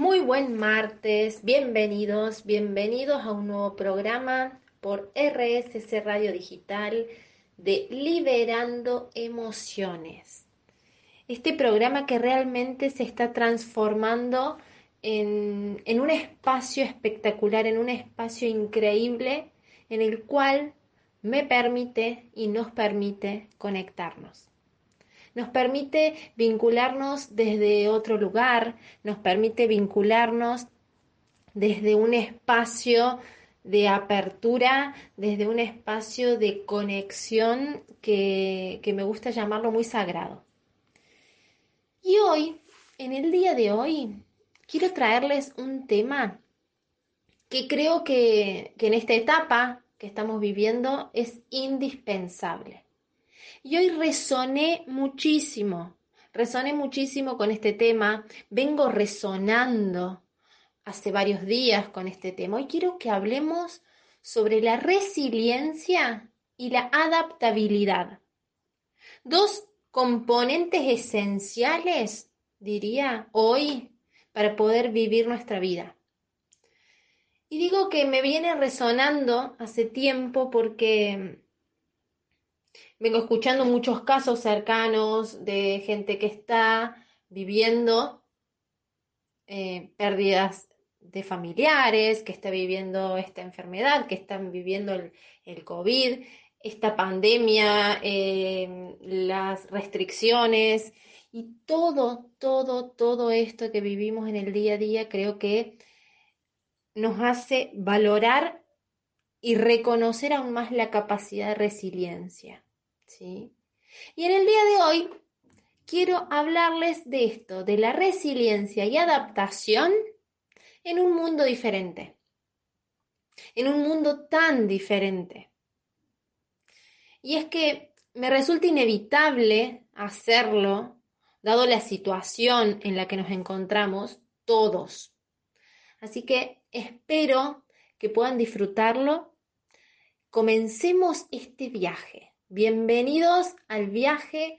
Muy buen martes, bienvenidos, bienvenidos a un nuevo programa por RSC Radio Digital de Liberando Emociones. Este programa que realmente se está transformando en, en, un espacio espectacular, en un espacio increíble en el cual me permite y nos permite conectarnos nos permite vincularnos desde otro lugar, nos permite vincularnos desde un espacio de apertura, desde un espacio de conexión que, que me gusta llamarlo muy sagrado. Y hoy, en el día de hoy, quiero traerles un tema que creo que, que en esta etapa que estamos viviendo es indispensable. Y hoy resoné muchísimo, resoné muchísimo con este tema, vengo resonando hace varios días con este tema. Hoy quiero que hablemos sobre la resiliencia y la adaptabilidad. Dos componentes esenciales, diría, hoy para poder vivir nuestra vida. Y digo que me viene resonando hace tiempo porque vengo escuchando muchos casos cercanos de gente que está viviendo eh, pérdidas de familiares, que está viviendo esta enfermedad, que están viviendo el, COVID, esta pandemia, eh, las restricciones y todo, todo, todo esto que vivimos en el día a día creo que nos hace valorar y reconocer aún más la capacidad de resiliencia. ¿Sí? Y en el día de hoy quiero hablarles de esto, de la resiliencia y adaptación en un mundo diferente, en un mundo tan diferente. Y es que me resulta inevitable hacerlo, dado la situación en la que nos encontramos todos. Así que espero que puedan disfrutarlo. Comencemos este viaje. Bienvenidos al viaje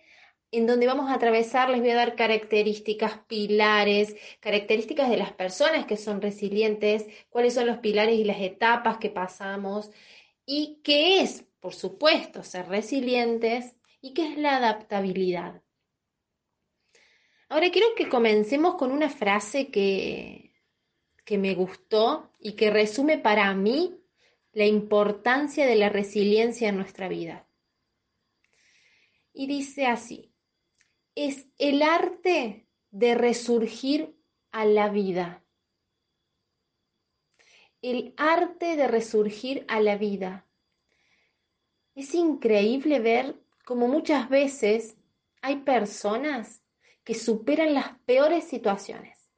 en donde vamos a atravesar, les voy a dar características, pilares, características de las personas que son resilientes, cuáles son los pilares y las etapas que pasamos y qué es, por supuesto, ser resilientes y qué es la adaptabilidad. Ahora quiero que comencemos con una frase que, que me gustó y que resume para mí la importancia de la resiliencia en nuestra vida y dice así, es el arte de resurgir a la vida. El arte de resurgir a la vida. Es increíble ver cómo muchas veces hay personas que superan las peores situaciones,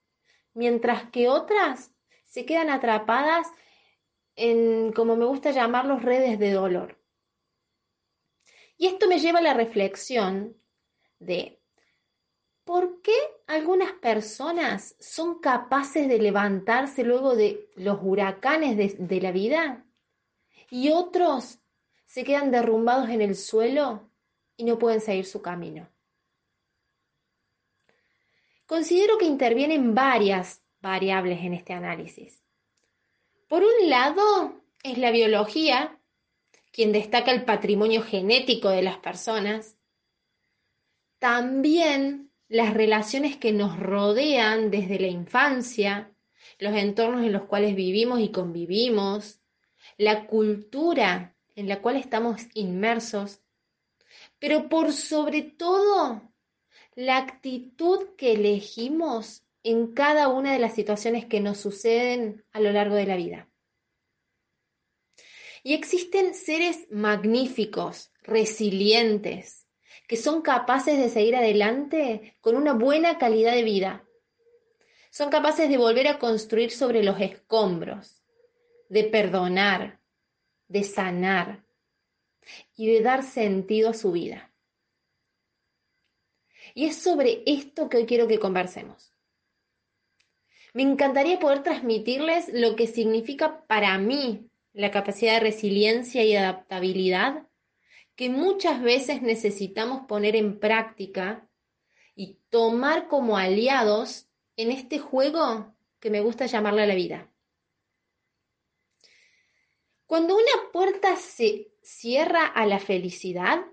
mientras que otras se quedan atrapadas en, como me gusta llamarlos, redes de dolor. Y esto me lleva a la reflexión de por qué algunas personas son capaces de levantarse luego de los huracanes de, la vida y otros se quedan derrumbados en el suelo y no pueden seguir su camino. Considero que intervienen varias variables en este análisis. Por un lado, es la biología, quien destaca el patrimonio genético de las personas, también las relaciones que nos rodean desde la infancia, los entornos en los cuales vivimos y convivimos, la cultura en la cual estamos inmersos, pero por sobre todo la actitud que elegimos en cada una de las situaciones que nos suceden a lo largo de la vida. Y existen seres magníficos, resilientes, que son capaces de seguir adelante con una buena calidad de vida. Son capaces de volver a construir sobre los escombros, de perdonar, de sanar y de dar sentido a su vida. Y es sobre esto que hoy quiero que conversemos. Me encantaría poder transmitirles lo que significa para mí la capacidad de resiliencia y adaptabilidad que muchas veces necesitamos poner en práctica y tomar como aliados en este juego que me gusta llamarle la vida. Cuando una puerta se cierra a la felicidad,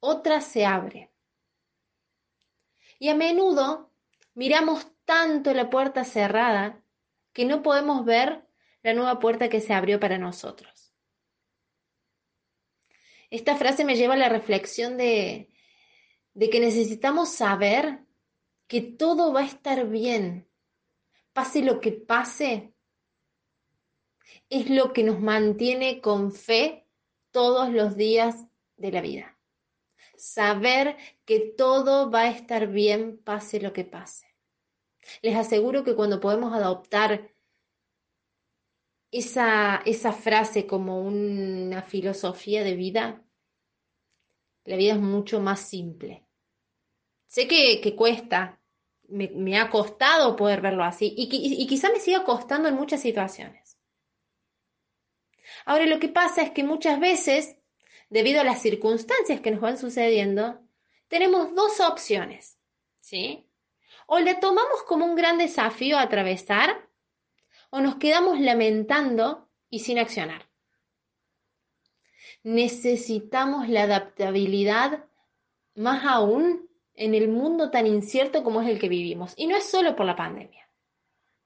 otra se abre. Y a menudo miramos tanto la puerta cerrada que no podemos ver la nueva puerta que se abrió para nosotros. Esta frase me lleva a la reflexión de, de que necesitamos saber que todo va a estar bien, pase lo que pase, es lo que nos mantiene con fe todos los días de la vida. Saber que todo va a estar bien, pase lo que pase. Les aseguro que cuando podemos adoptar esa, esa frase como una filosofía de vida, la vida es mucho más simple. Sé que, que cuesta, me, ha costado poder verlo así y, quizá me siga costando en muchas situaciones. Ahora lo que pasa es que muchas veces, debido a las circunstancias que nos van sucediendo, tenemos dos opciones, ¿sí? O le tomamos como un gran desafío a atravesar o nos quedamos lamentando y sin accionar. Necesitamos la adaptabilidad más aún en el mundo tan incierto como es el que vivimos. Y no es solo por la pandemia.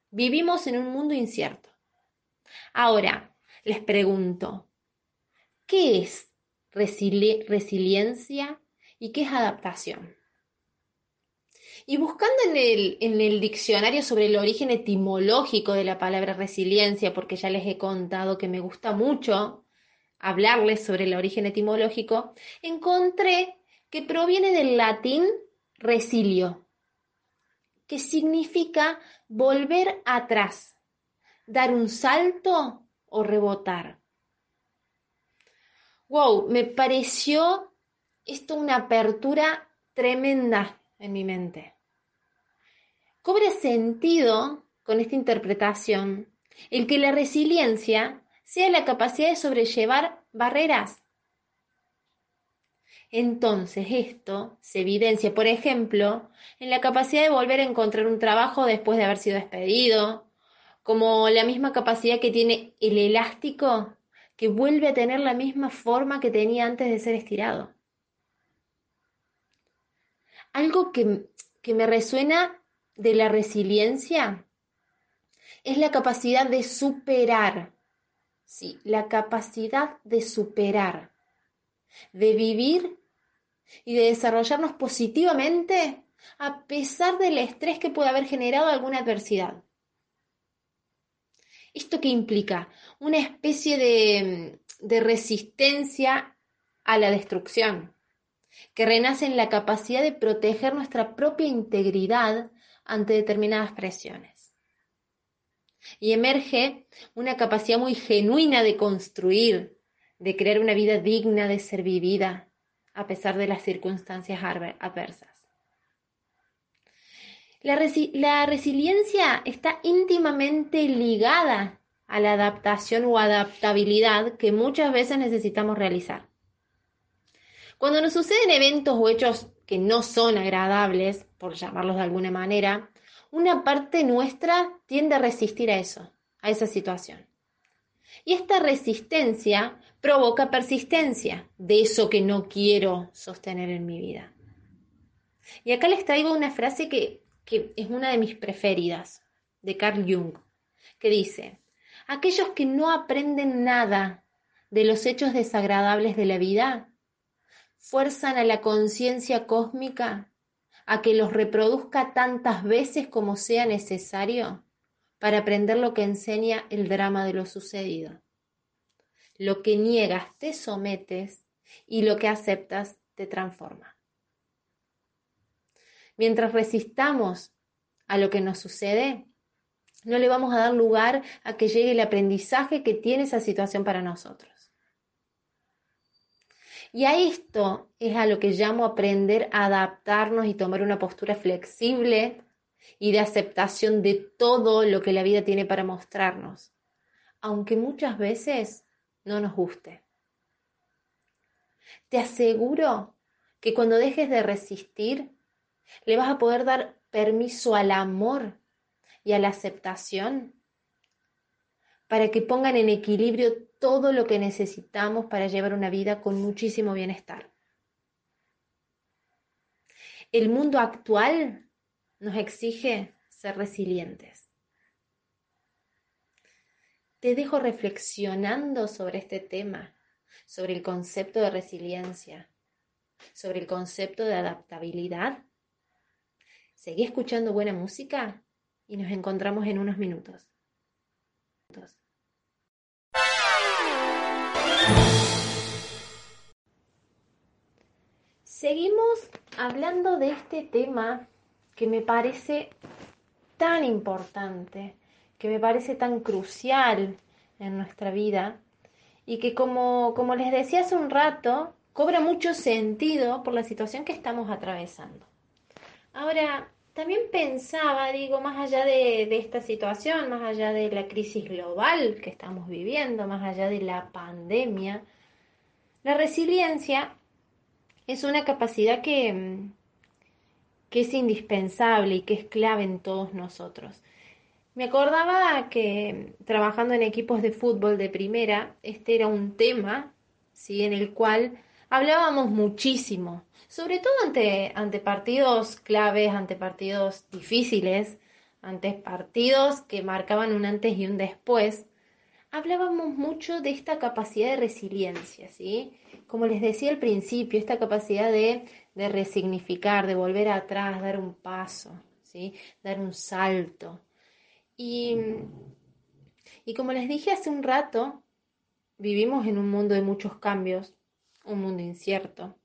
Vivimos en un mundo incierto. Ahora, les pregunto, ¿qué es resiliencia y qué es adaptación? Y buscando en el, en el diccionario sobre el origen etimológico de la palabra resiliencia, porque ya les he contado que me gusta mucho hablarles sobre el origen etimológico, encontré que proviene del latín resilio, que significa volver atrás, dar un salto o rebotar. Wow, me pareció esto una apertura tremenda en mi mente. Cobra sentido con esta interpretación el que la resiliencia sea la capacidad de sobrellevar barreras. Entonces esto se evidencia, por ejemplo, en la capacidad de volver a encontrar un trabajo después de haber sido despedido, como la misma capacidad que tiene el elástico que vuelve a tener la misma forma que tenía antes de ser estirado. Algo que, que me resuena de la resiliencia es la capacidad de superar, sí, la capacidad de superar, de vivir y de desarrollarnos positivamente a pesar del estrés que puede haber generado alguna adversidad. ¿Esto qué implica? Una especie de, de resistencia a la destrucción, que renace en la capacidad de proteger nuestra propia integridad ante determinadas presiones. Y emerge una capacidad muy genuina de construir, de crear una vida digna de ser vivida, a pesar de las circunstancias adversas. La, la, resiliencia está íntimamente ligada a la adaptación o adaptabilidad que muchas veces necesitamos realizar. Cuando nos suceden eventos o hechos que no son agradables, por llamarlos de alguna manera, una parte nuestra tiende a resistir a eso, a esa situación. Y esta resistencia provoca persistencia de eso que no quiero sostener en mi vida. Y acá les traigo una frase que, es una de mis preferidas, de Carl Jung, que dice, aquellos que no aprenden nada de los hechos desagradables de la vida fuerzan a la conciencia cósmica a que los reproduzca tantas veces como sea necesario para aprender lo que enseña el drama de lo sucedido. Lo que niegas te sometes y lo que aceptas te transforma. Mientras resistamos a lo que nos sucede, no le vamos a dar lugar a que llegue el aprendizaje que tiene esa situación para nosotros. Y a esto es a lo que llamo aprender a adaptarnos y tomar una postura flexible y de aceptación de todo lo que la vida tiene para mostrarnos, aunque muchas veces no nos guste. Te aseguro que cuando dejes de resistir, le vas a poder dar permiso al amor y a la aceptación para que pongan en equilibrio todo lo que necesitamos para llevar una vida con muchísimo bienestar. El mundo actual nos exige ser resilientes. Te dejo reflexionando sobre este tema, sobre el concepto de resiliencia, sobre el concepto de adaptabilidad. Seguí escuchando buena música y nos encontramos en unos minutos. Seguimos hablando de este tema que me parece tan importante, que me parece tan crucial en nuestra vida y que como, como les decía hace un rato, cobra mucho sentido por la situación que estamos atravesando. Ahora, también pensaba, digo, más allá de, de, esta situación, más allá de la crisis global que estamos viviendo, más allá de la pandemia, la resiliencia es una capacidad que, es indispensable y que es clave en todos nosotros. Me acordaba que trabajando en equipos de fútbol de primera, este era un tema, ¿sí? En el cual hablábamos muchísimo, sobre todo ante, ante partidos claves, ante partidos difíciles, ante partidos que marcaban un antes y un después, hablábamos mucho de esta capacidad de resiliencia, ¿sí? Como les decía al principio, esta capacidad de, de resignificar, de volver atrás, dar un paso, ¿sí? Dar un salto. Y, y como les dije hace un rato, vivimos en un mundo de muchos cambios, un mundo incierto,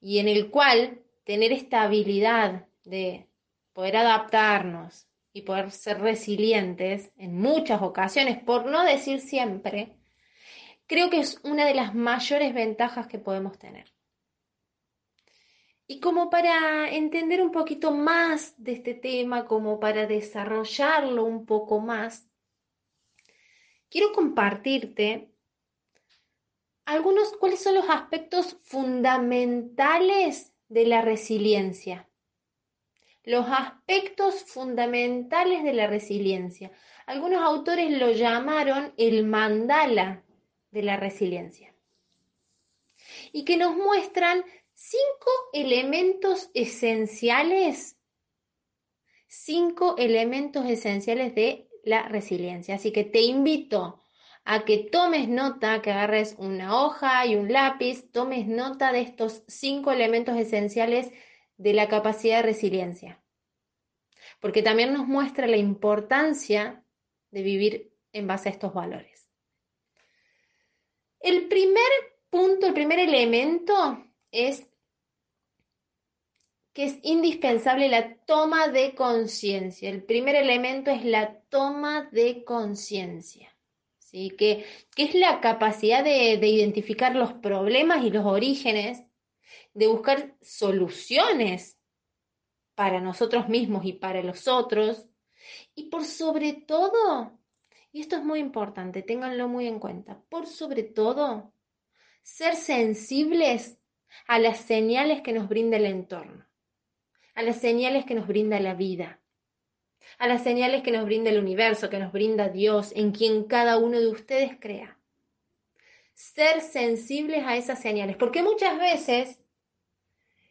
y en el cual tener esta habilidad de poder adaptarnos y poder ser resilientes en muchas ocasiones, por no decir siempre, creo que es una de las mayores ventajas que podemos tener. Y como para entender un poquito más de este tema, como para desarrollarlo un poco más, quiero compartirte algunos, ¿cuáles son los aspectos fundamentales de la resiliencia? Los aspectos fundamentales de la resiliencia. Algunos autores lo llamaron el mandala de la resiliencia. Y que nos muestran cinco elementos esenciales, cinco elementos esenciales de la resiliencia. Así que te invito a que tomes nota, que agarres una hoja y un lápiz, tomes nota de estos cinco elementos esenciales de la capacidad de resiliencia. Porque también nos muestra la importancia de vivir en base a estos valores. El primer punto, el primer elemento es que es indispensable la toma de conciencia. El primer elemento es la toma de conciencia. Que, es la capacidad de, de identificar los problemas y los orígenes, de buscar soluciones para nosotros mismos y para los otros, y por sobre todo, y esto es muy importante, ténganlo muy en cuenta, por sobre todo, ser sensibles a las señales que nos brinda el entorno, a las señales que nos brinda la vida a las señales que nos brinda el universo, que nos brinda Dios, en quien cada uno de ustedes crea. Ser sensibles a esas señales, porque muchas veces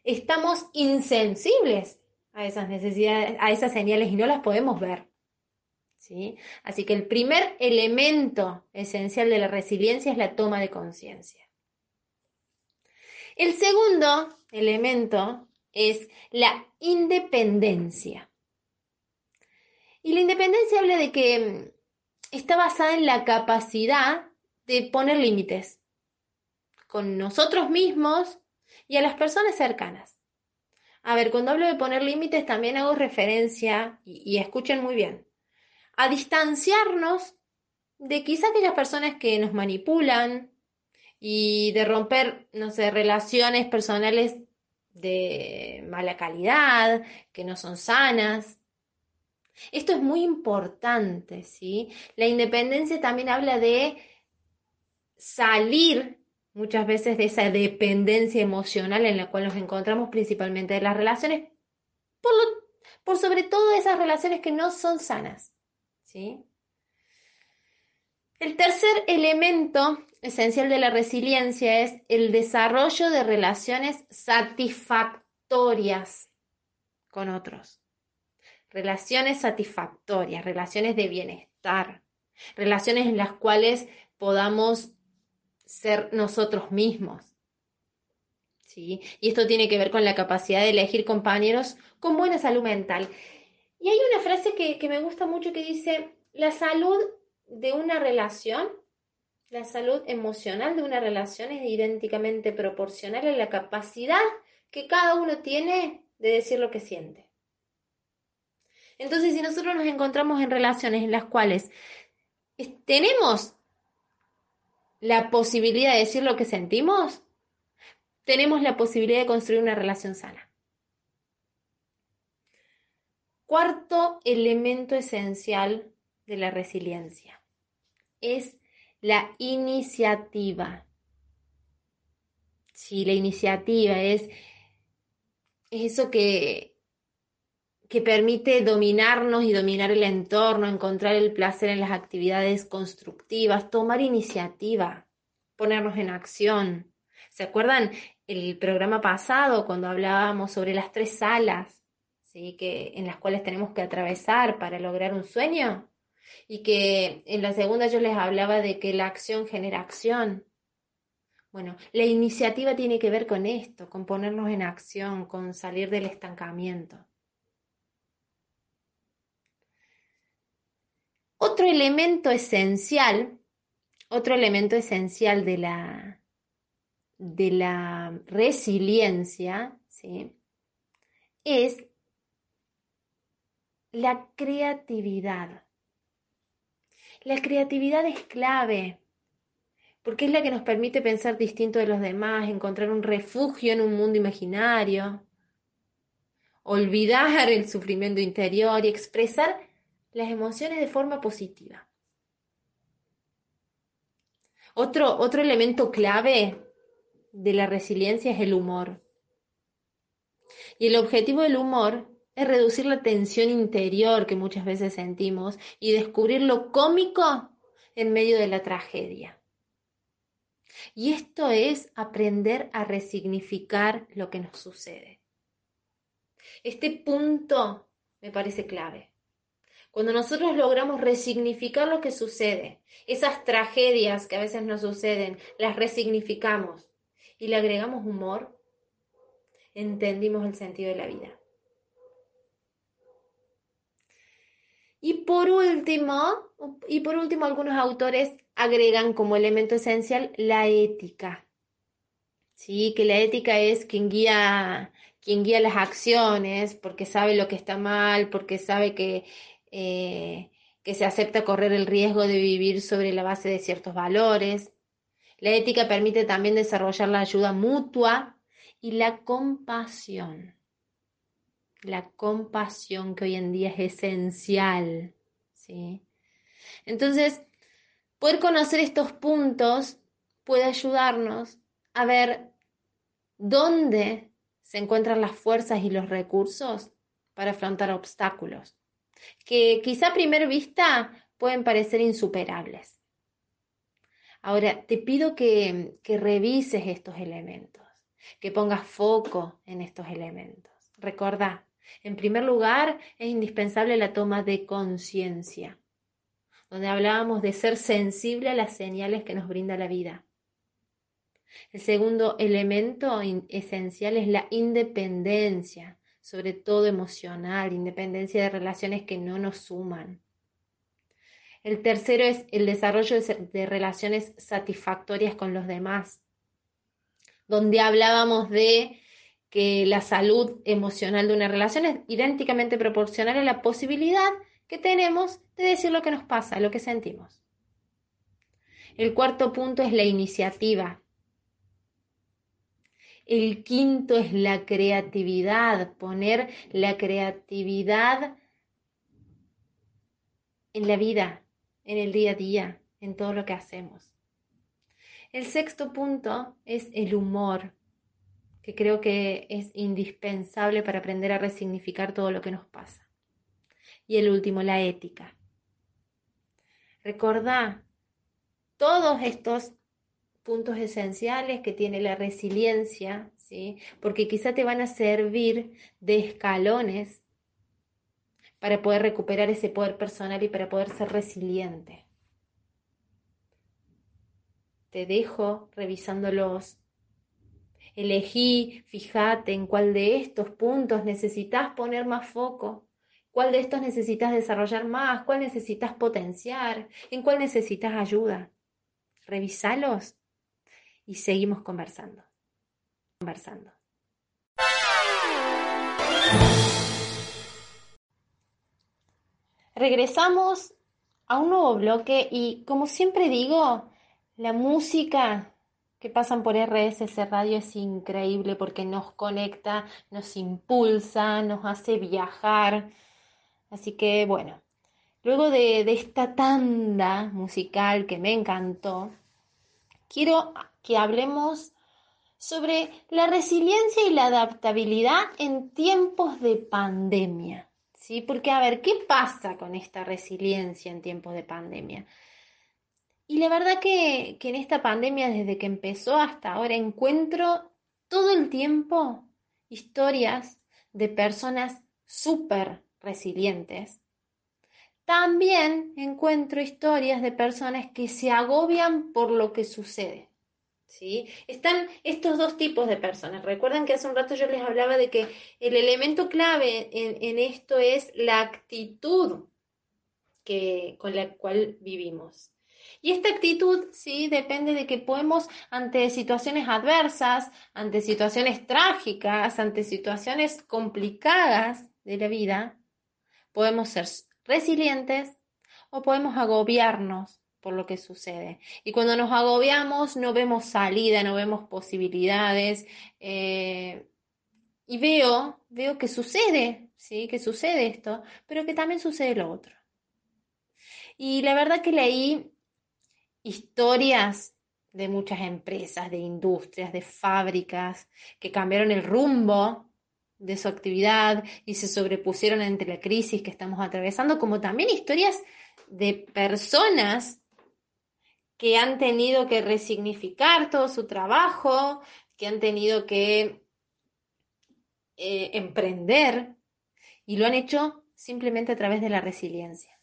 estamos insensibles a esas necesidades, a esas señales y no las podemos ver. ¿sí? Así que el primer elemento esencial de la resiliencia es la toma de conciencia. El segundo elemento es la independencia. Y la independencia habla de que mm, está basada en la capacidad de poner límites con nosotros mismos y a las personas cercanas. A ver, cuando hablo de poner límites también hago referencia, y, escuchen muy bien, a distanciarnos de quizá aquellas personas que nos manipulan y de romper, no sé, relaciones personales de mala calidad, que no son sanas. Esto es muy importante, ¿sí? La independencia también habla de salir muchas veces de esa dependencia emocional en la cual nos encontramos principalmente de las relaciones, por, por sobre todo esas relaciones que no son sanas. ¿sí? El tercer elemento esencial de la resiliencia es el desarrollo de relaciones satisfactorias con otros. Relaciones satisfactorias, relaciones de bienestar, relaciones en las cuales podamos ser nosotros mismos. ¿Sí? Y esto tiene que ver con la capacidad de elegir compañeros con buena salud mental. Y hay una frase que, que me gusta mucho que dice, la salud de una relación, la salud emocional de una relación es idénticamente proporcional a la capacidad que cada uno tiene de decir lo que siente. Entonces, si nosotros nos encontramos en relaciones en las cuales tenemos la posibilidad de decir lo que sentimos, tenemos la posibilidad de construir una relación sana. Cuarto elemento esencial de la resiliencia es la iniciativa. Sí, la iniciativa es eso que, que permite dominarnos y dominar el entorno, encontrar el placer en las actividades constructivas, tomar iniciativa, ponernos en acción. ¿Se acuerdan el programa pasado cuando hablábamos sobre las tres salas ¿sí? que, en las cuales tenemos que atravesar para lograr un sueño? Y que en la segunda yo les hablaba de que la acción genera acción. Bueno, la iniciativa tiene que ver con esto, con ponernos en acción, con salir del estancamiento. Otro elemento esencial, otro elemento esencial de la, de la resiliencia, ¿sí? es la creatividad. La creatividad es clave, porque es la que nos permite pensar distinto de los demás, encontrar un refugio en un mundo imaginario, olvidar el sufrimiento interior y expresar las emociones de forma positiva. Otro, otro elemento clave de la resiliencia es el humor. Y el objetivo del humor es reducir la tensión interior que muchas veces sentimos y descubrir lo cómico en medio de la tragedia. Y esto es aprender a resignificar lo que nos sucede. Este punto me parece clave. Cuando nosotros logramos resignificar lo que sucede, esas tragedias que a veces nos suceden, las resignificamos y le agregamos humor, entendimos el sentido de la vida. Y por último, y por último, algunos autores agregan como elemento esencial la ética. Sí, que la ética es quien guía, quien guía las acciones, porque sabe lo que está mal, porque sabe que eh, que se acepta correr el riesgo de vivir sobre la base de ciertos valores. La ética permite también desarrollar la ayuda mutua y la compasión. La compasión que hoy en día es esencial. ¿sí? Entonces, poder conocer estos puntos puede ayudarnos a ver dónde se encuentran las fuerzas y los recursos para afrontar obstáculos que quizá a primera vista pueden parecer insuperables. Ahora, te pido que, que revises estos elementos, que pongas foco en estos elementos. Recuerda, en primer lugar, es indispensable la toma de conciencia, donde hablábamos de ser sensible a las señales que nos brinda la vida. El segundo elemento esencial es la independencia, sobre todo emocional, independencia de relaciones que no nos suman. El tercero es el desarrollo de, relaciones satisfactorias con los demás, donde hablábamos de que la salud emocional de una relación es idénticamente proporcional a la posibilidad que tenemos de decir lo que nos pasa, lo que sentimos. El cuarto punto es la iniciativa, el quinto es la creatividad, poner la creatividad en la vida, en el día a día, en todo lo que hacemos. El sexto punto es el humor. que creo que es indispensable para aprender a resignificar todo lo que nos pasa. Y el último, la ética. Recordá todos estos puntos esenciales que tiene la resiliencia, ¿sí? porque quizá te van a servir de escalones para poder recuperar ese poder personal y para poder ser resiliente. Te dejo revisándolos. Elegí, fíjate en cuál de estos puntos necesitas poner más foco, cuál de estos necesitas desarrollar más, cuál necesitas potenciar, en cuál necesitas ayuda. Revisalos y seguimos conversando. Conversando. Regresamos a un nuevo bloque y como siempre digo, la música que pasan por RSS Radio es increíble porque nos conecta, nos impulsa, nos hace viajar. Así que bueno, luego de, de esta tanda musical que me encantó, quiero que hablemos sobre la resiliencia y la adaptabilidad en tiempos de pandemia. ¿sí? Porque, a ver, ¿qué pasa con esta resiliencia en tiempos de pandemia? Y la verdad que, que en esta pandemia, desde que empezó hasta ahora, encuentro todo el tiempo historias de personas súper resilientes. También encuentro historias de personas que se agobian por lo que sucede. ¿Sí? Están estos dos tipos de personas. Recuerden que hace un rato yo les hablaba de que el elemento clave en, esto es la actitud que, con la cual vivimos. Y esta actitud, sí, depende de que podemos, ante situaciones adversas, ante situaciones trágicas, ante situaciones complicadas de la vida, podemos ser resilientes o podemos agobiarnos por lo que sucede. Y cuando nos agobiamos no vemos salida, no vemos posibilidades. Eh, y veo, veo que sucede, ¿sí? Que sucede esto, pero que también sucede lo otro. Y la verdad que leí historias de muchas empresas, de industrias, de fábricas, que cambiaron el rumbo de su actividad y se sobrepusieron ante la crisis que estamos atravesando, como también historias de personas que han tenido que resignificar todo su trabajo, que han tenido que eh, emprender y lo han hecho simplemente a través de la resiliencia.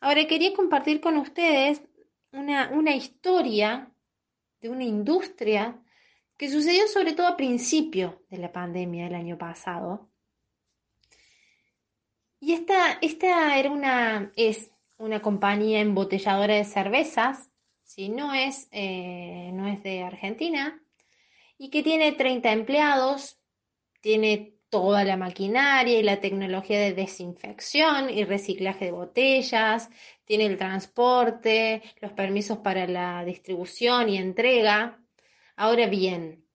Ahora quería compartir con ustedes una, una historia de una industria que sucedió sobre todo a principio de la pandemia del año pasado. Y esta, esta era una, es una compañía embotelladora de cervezas, si no, es, eh, no es de Argentina, y que tiene 30 empleados, tiene toda la maquinaria y la tecnología de desinfección y reciclaje de botellas, tiene el transporte, los permisos para la distribución y entrega. Ahora bien,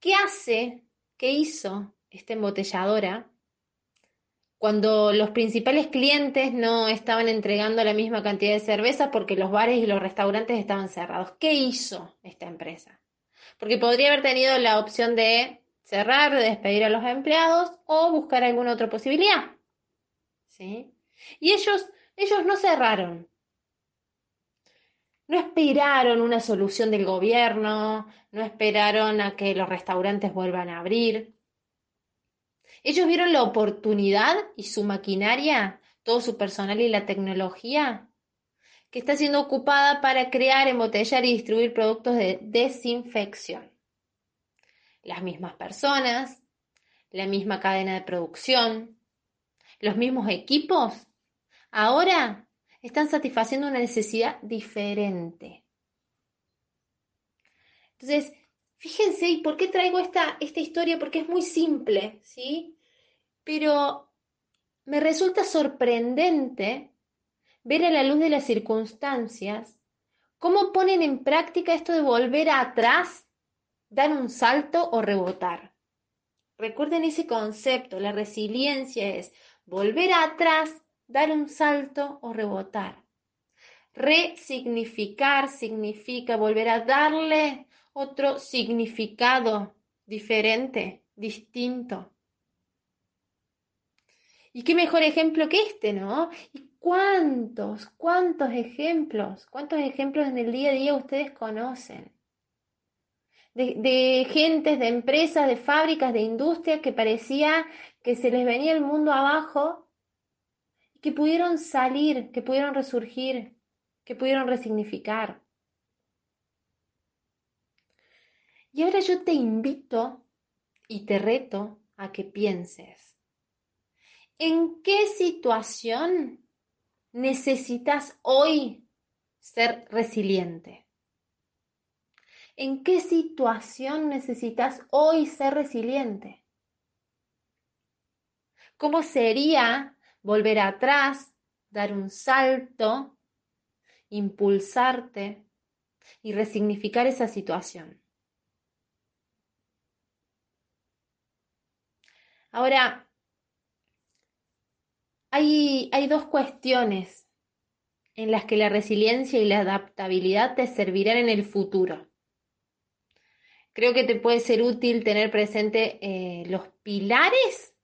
¿qué hace, qué hizo esta embotelladora cuando los principales clientes no estaban entregando la misma cantidad de cerveza porque los bares y los restaurantes estaban cerrados. ¿Qué hizo esta empresa? Porque podría haber tenido la opción de cerrar, de despedir a los empleados o buscar alguna otra posibilidad. ¿Sí? Y ellos, ellos no cerraron. No esperaron una solución del gobierno, no esperaron a que los restaurantes vuelvan a abrir. Ellos vieron la oportunidad y su maquinaria, todo su personal y la tecnología que está siendo ocupada para crear, embotellar y distribuir productos de desinfección. Las mismas personas, la misma cadena de producción, los mismos equipos, ahora están satisfaciendo una necesidad diferente. Entonces, fíjense, ¿y por qué traigo esta, esta historia? Porque es muy simple, ¿sí? Pero me resulta sorprendente ver a la luz de las circunstancias cómo ponen en práctica esto de volver atrás, dar un salto o rebotar. Recuerden ese concepto, la resiliencia es volver atrás, dar un salto o rebotar. Resignificar significa volver a darle otro significado diferente, distinto. Y qué mejor ejemplo que este, ¿no? ¿Y cuántos, cuántos ejemplos, cuántos ejemplos en el día a día ustedes conocen? De, de gentes, de empresas, de fábricas, de industrias que parecía que se les venía el mundo abajo y que pudieron salir, que pudieron resurgir, que pudieron resignificar. Y ahora yo te invito y te reto a que pienses, ¿en qué situación necesitas hoy ser resiliente? ¿En qué situación necesitas hoy ser resiliente? ¿Cómo sería volver atrás, dar un salto, impulsarte y resignificar esa situación? Ahora, hay, dos cuestiones en las que la resiliencia y la adaptabilidad te servirán en el futuro. Creo que te puede ser útil tener presente eh, los pilares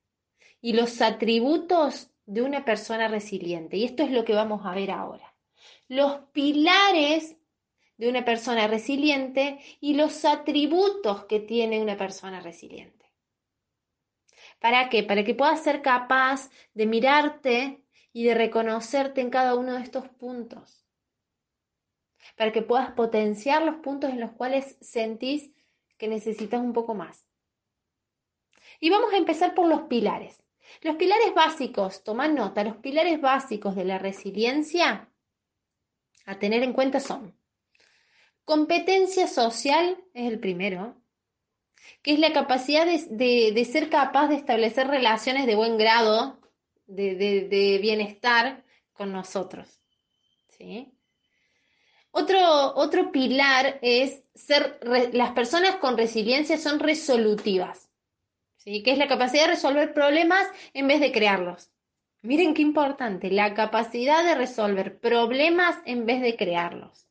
y los atributos de una persona resiliente. Y esto es lo que vamos a ver ahora. Los pilares de una persona resiliente y los atributos que tiene una persona resiliente. ¿Para qué? Para que puedas ser capaz de mirarte y de reconocerte en cada uno de estos puntos. Para que puedas potenciar los puntos en los cuales sentís que necesitas un poco más. Y vamos a empezar por los pilares. Los pilares básicos, toma nota, los pilares básicos de la resiliencia a tener en cuenta son competencia social, es el primero, que es la capacidad de, ser capaz de establecer relaciones de buen grado, de, bienestar con nosotros. ¿sí? Otro, otro pilar es ser, las personas con resiliencia son resolutivas, ¿sí? que es la capacidad de resolver problemas en vez de crearlos. Miren qué importante, la capacidad de resolver problemas en vez de crearlos.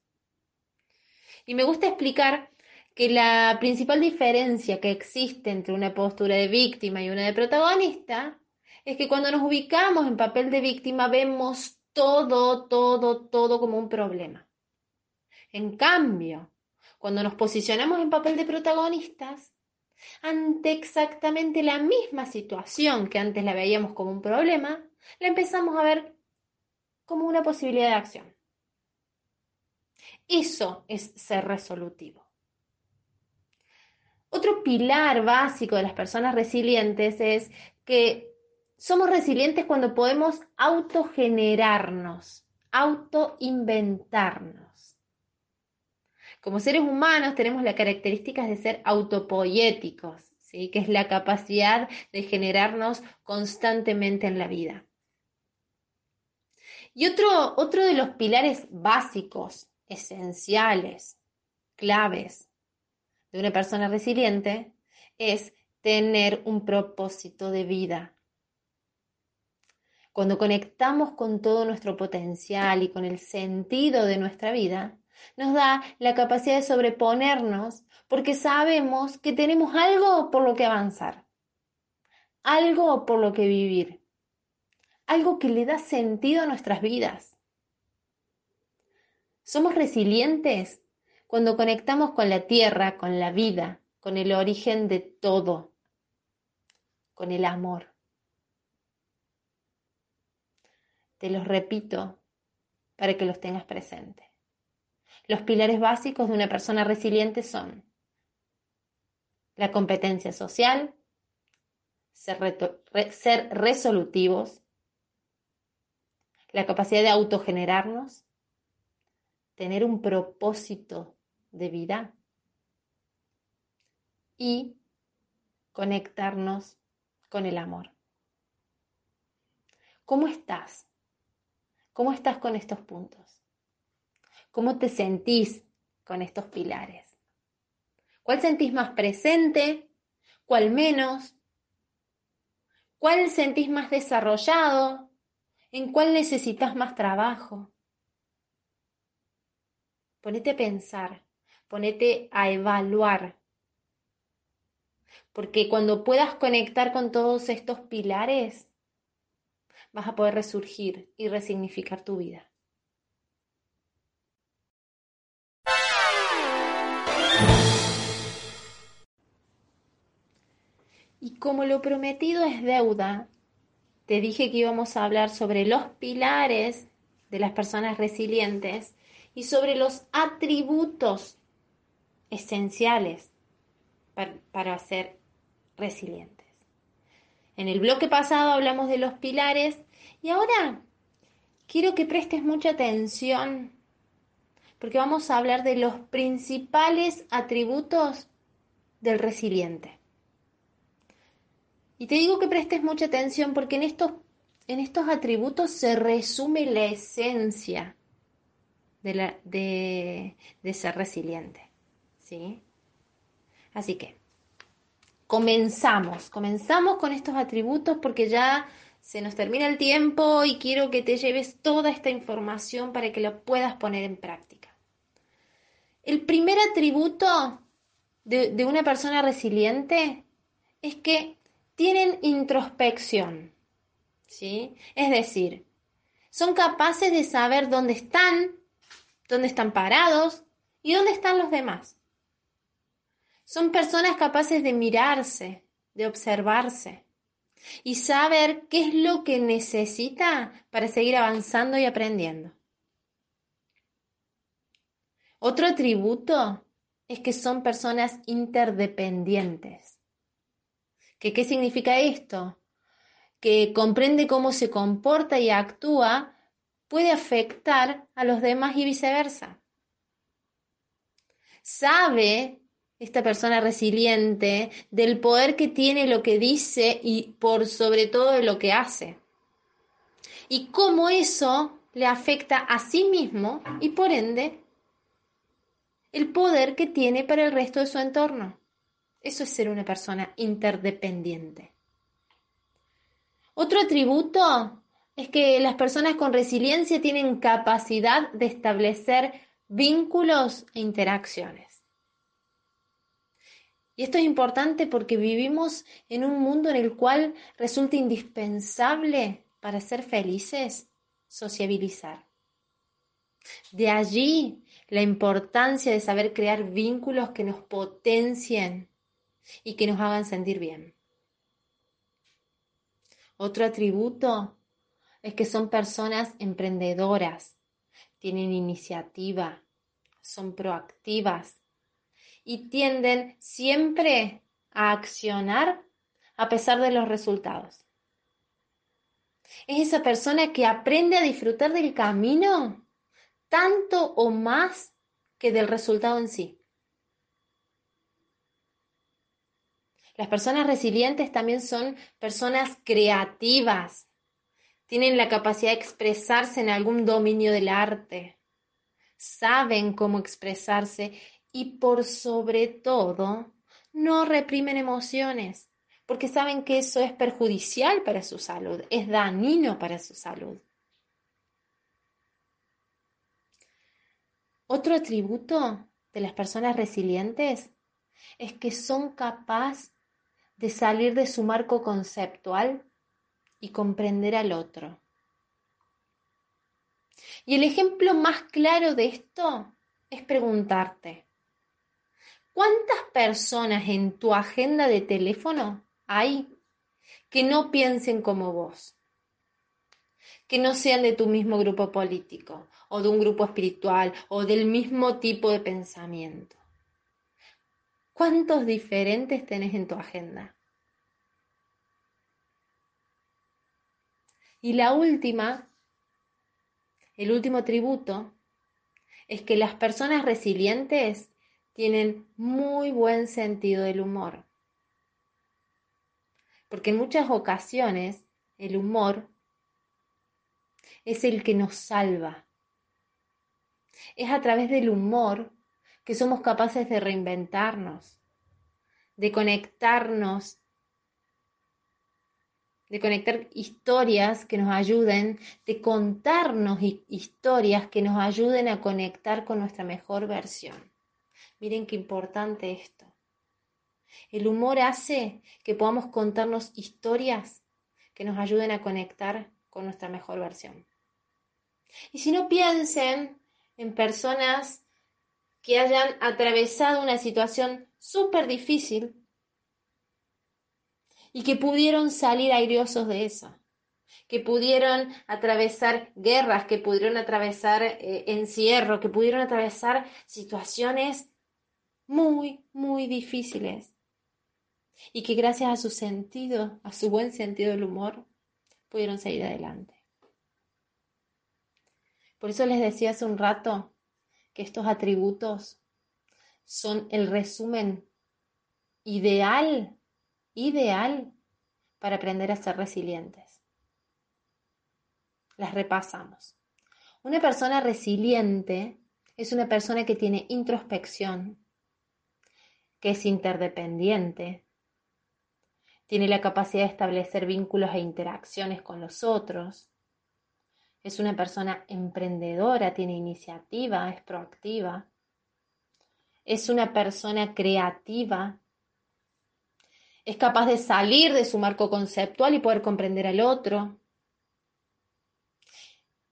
Y me gusta explicar que la principal diferencia que existe entre una postura de víctima y una de protagonista es que cuando nos ubicamos en papel de víctima vemos todo, todo, todo como un problema. En cambio, cuando nos posicionamos en papel de protagonistas, ante exactamente la misma situación que antes la veíamos como un problema, la empezamos a ver como una posibilidad de acción. Eso es ser resolutivo. Otro pilar básico de las personas resilientes es que somos resilientes cuando podemos autogenerarnos, autoinventarnos. Como seres humanos tenemos la característica de ser autopoéticos, ¿sí? que es la capacidad de generarnos constantemente en la vida. Y otro, otro de los pilares básicos, esenciales, claves de una persona resiliente es tener un propósito de vida. Cuando conectamos con todo nuestro potencial y con el sentido de nuestra vida, nos da la capacidad de sobreponernos porque sabemos que tenemos algo por lo que avanzar, algo por lo que vivir, algo que le da sentido a nuestras vidas. Somos resilientes cuando conectamos con la tierra, con la vida, con el origen de todo, con el amor. Te los repito para que los tengas presentes. Los pilares básicos de una persona resiliente son la competencia social, ser, ser resolutivos, la capacidad de autogenerarnos, tener un propósito de vida y conectarnos con el amor. ¿Cómo estás? ¿Cómo estás con estos puntos? ¿Cómo te sentís con estos pilares? ¿Cuál sentís más presente? ¿Cuál menos? ¿Cuál sentís más desarrollado? ¿En cuál necesitas más trabajo? Ponete a pensar ponete a evaluar. Porque cuando puedas conectar con todos estos pilares, vas a poder resurgir y resignificar tu vida. Y como lo prometido es deuda, te dije que íbamos a hablar sobre los pilares de las personas resilientes y sobre los atributos esenciales para, ser resilientes. En el bloque pasado hablamos de los pilares y ahora quiero que prestes mucha atención porque vamos a hablar de los principales atributos del resiliente. Y te digo que prestes mucha atención porque en estos, en estos atributos se resume la esencia de, de ser resiliente. ¿Sí? Así que, comenzamos, comenzamos con estos atributos porque ya se nos termina el tiempo y quiero que te lleves toda esta información para que lo puedas poner en práctica. El primer atributo de, una persona resiliente es que tienen introspección, ¿sí? Es decir, son capaces de saber dónde están, dónde están parados y dónde están los demás. Son personas capaces de mirarse, de observarse y saber qué es lo que necesita para seguir avanzando y aprendiendo. Otro atributo es que son personas interdependientes. ¿Qué significa esto? Que comprende cómo se comporta y actúa puede afectar a los demás y viceversa. Sabe esta persona resiliente del poder que tiene lo que dice y por sobre todo lo que hace. Y cómo eso le afecta a sí mismo y por ende el poder que tiene para el resto de su entorno. Eso es ser una persona interdependiente. Otro atributo es que las personas con resiliencia tienen capacidad de establecer vínculos e interacciones. Y esto es importante porque vivimos en un mundo en el cual resulta indispensable para ser felices sociabilizar. De allí la importancia de saber crear vínculos que nos potencien y que nos hagan sentir bien. Otro atributo es que son personas emprendedoras, tienen iniciativa, son proactivas y tienden siempre a accionar a pesar de los resultados. Es esa persona que aprende a disfrutar del camino tanto o más que del resultado en sí. Las personas resilientes también son personas creativas. Tienen la capacidad de expresarse en algún dominio del arte. Saben cómo expresarse y por sobre todo no reprimen emociones porque saben que eso es perjudicial para su salud, es dañino para su salud. Otro atributo de las personas resilientes es que son capaces de salir de su marco conceptual y comprender al otro. Y el ejemplo más claro de esto es preguntarte, ¿cuántas personas en tu agenda de teléfono hay que no piensen como vos? Que no sean de tu mismo grupo político o de un grupo espiritual o del mismo tipo de pensamiento. ¿Cuántos diferentes tenés en tu agenda? Y la última, el último tributo, es que las personas resilientes tienen muy buen sentido del humor. Porque en muchas ocasiones el humor es el que nos salva. Es a través del humor que somos capaces de reinventarnos, de conectarnos, de conectar historias que nos ayuden, de contarnos historias que nos ayuden a conectar con nuestra mejor versión. Miren qué importante esto. El humor hace que podamos contarnos historias que nos ayuden a conectar con nuestra mejor versión. Y si no piensen en personas que hayan atravesado una situación súper difícil y que pudieron salir airiosos de eso, que pudieron atravesar guerras, que pudieron atravesar eh, encierro, que pudieron atravesar situaciones muy, muy difíciles y que gracias a su sentido, a su buen sentido del humor, pudieron seguir adelante. Por eso les decía hace un rato que estos atributos son el resumen ideal, ideal para aprender a ser resilientes. Las repasamos. Una persona resiliente es una persona que tiene introspección, que es interdependiente, tiene la capacidad de establecer vínculos e interacciones con los otros, es una persona emprendedora, tiene iniciativa, es proactiva, es una persona creativa, es capaz de salir de su marco conceptual y poder comprender al otro.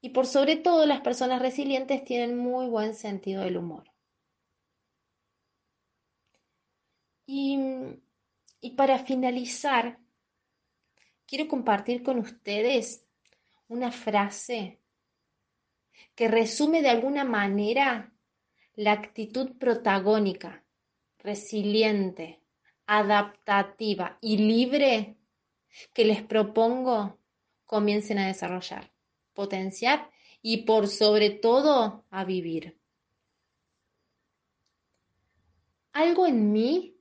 Y por sobre todo las personas resilientes tienen muy buen sentido del humor. Y, y para finalizar, quiero compartir con ustedes una frase que resume de alguna manera la actitud protagónica, resiliente, adaptativa y libre que les propongo comiencen a desarrollar, potenciar y por sobre todo a vivir. Algo en mí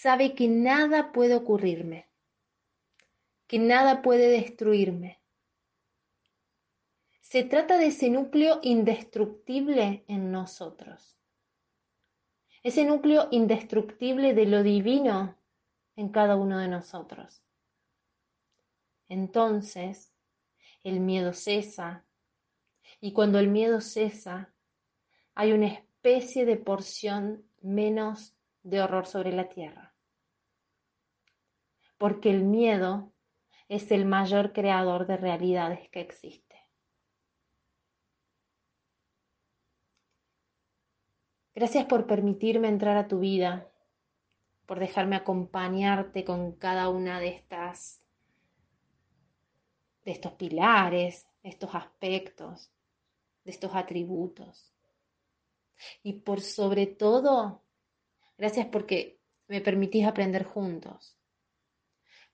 sabe que nada puede ocurrirme, que nada puede destruirme, se trata de ese núcleo indestructible en nosotros. Ese núcleo indestructible de lo divino en cada uno de nosotros. Entonces, el miedo cesa. Y cuando el miedo cesa, hay una especie de porción menos de horror sobre la tierra. Porque el miedo es el mayor creador de realidades que existe. Gracias por permitirme entrar a tu vida, por dejarme acompañarte con cada una de estas de estos pilares, de estos aspectos, de estos atributos. Y por sobre todo, gracias porque me permitís aprender juntos.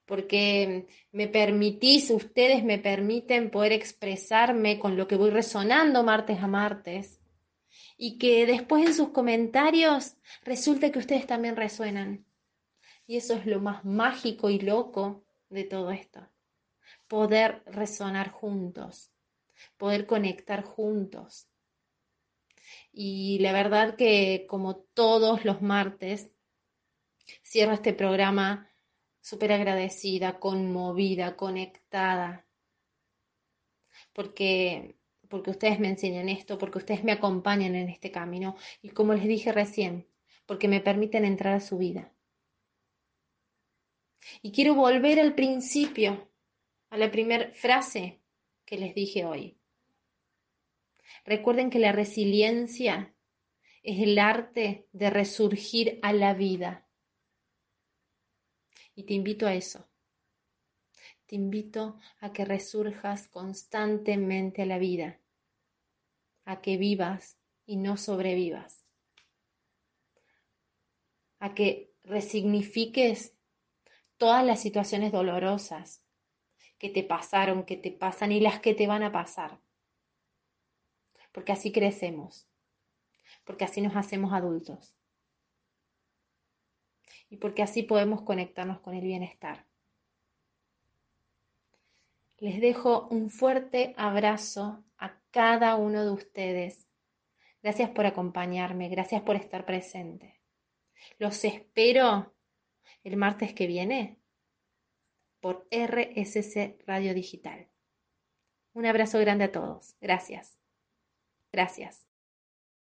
Porque me permitís, ustedes me permiten poder expresarme con lo que voy resonando martes a martes y que después en sus comentarios resulte que ustedes también resuenan. Y eso es lo más mágico y loco de todo esto. Poder resonar juntos, poder conectar juntos. Y la verdad que como todos los martes, cierro este programa súper agradecida, conmovida, conectada, porque porque ustedes me enseñan esto, porque ustedes me acompañan en este camino y como les dije recién, porque me permiten entrar a su vida. Y quiero volver al principio, a la primera frase que les dije hoy. Recuerden que la resiliencia es el arte de resurgir a la vida. Y te invito a eso. Te invito a que resurjas constantemente a la vida, a que vivas y no sobrevivas, a que resignifiques todas las situaciones dolorosas que te pasaron, que te pasan y las que te van a pasar. Porque así crecemos, porque así nos hacemos adultos y porque así podemos conectarnos con el bienestar. Les dejo un fuerte abrazo a cada uno de ustedes. Gracias por acompañarme, gracias por estar presente. Los espero el martes que viene por RSC Radio Digital. Un abrazo grande a todos. Gracias. Gracias.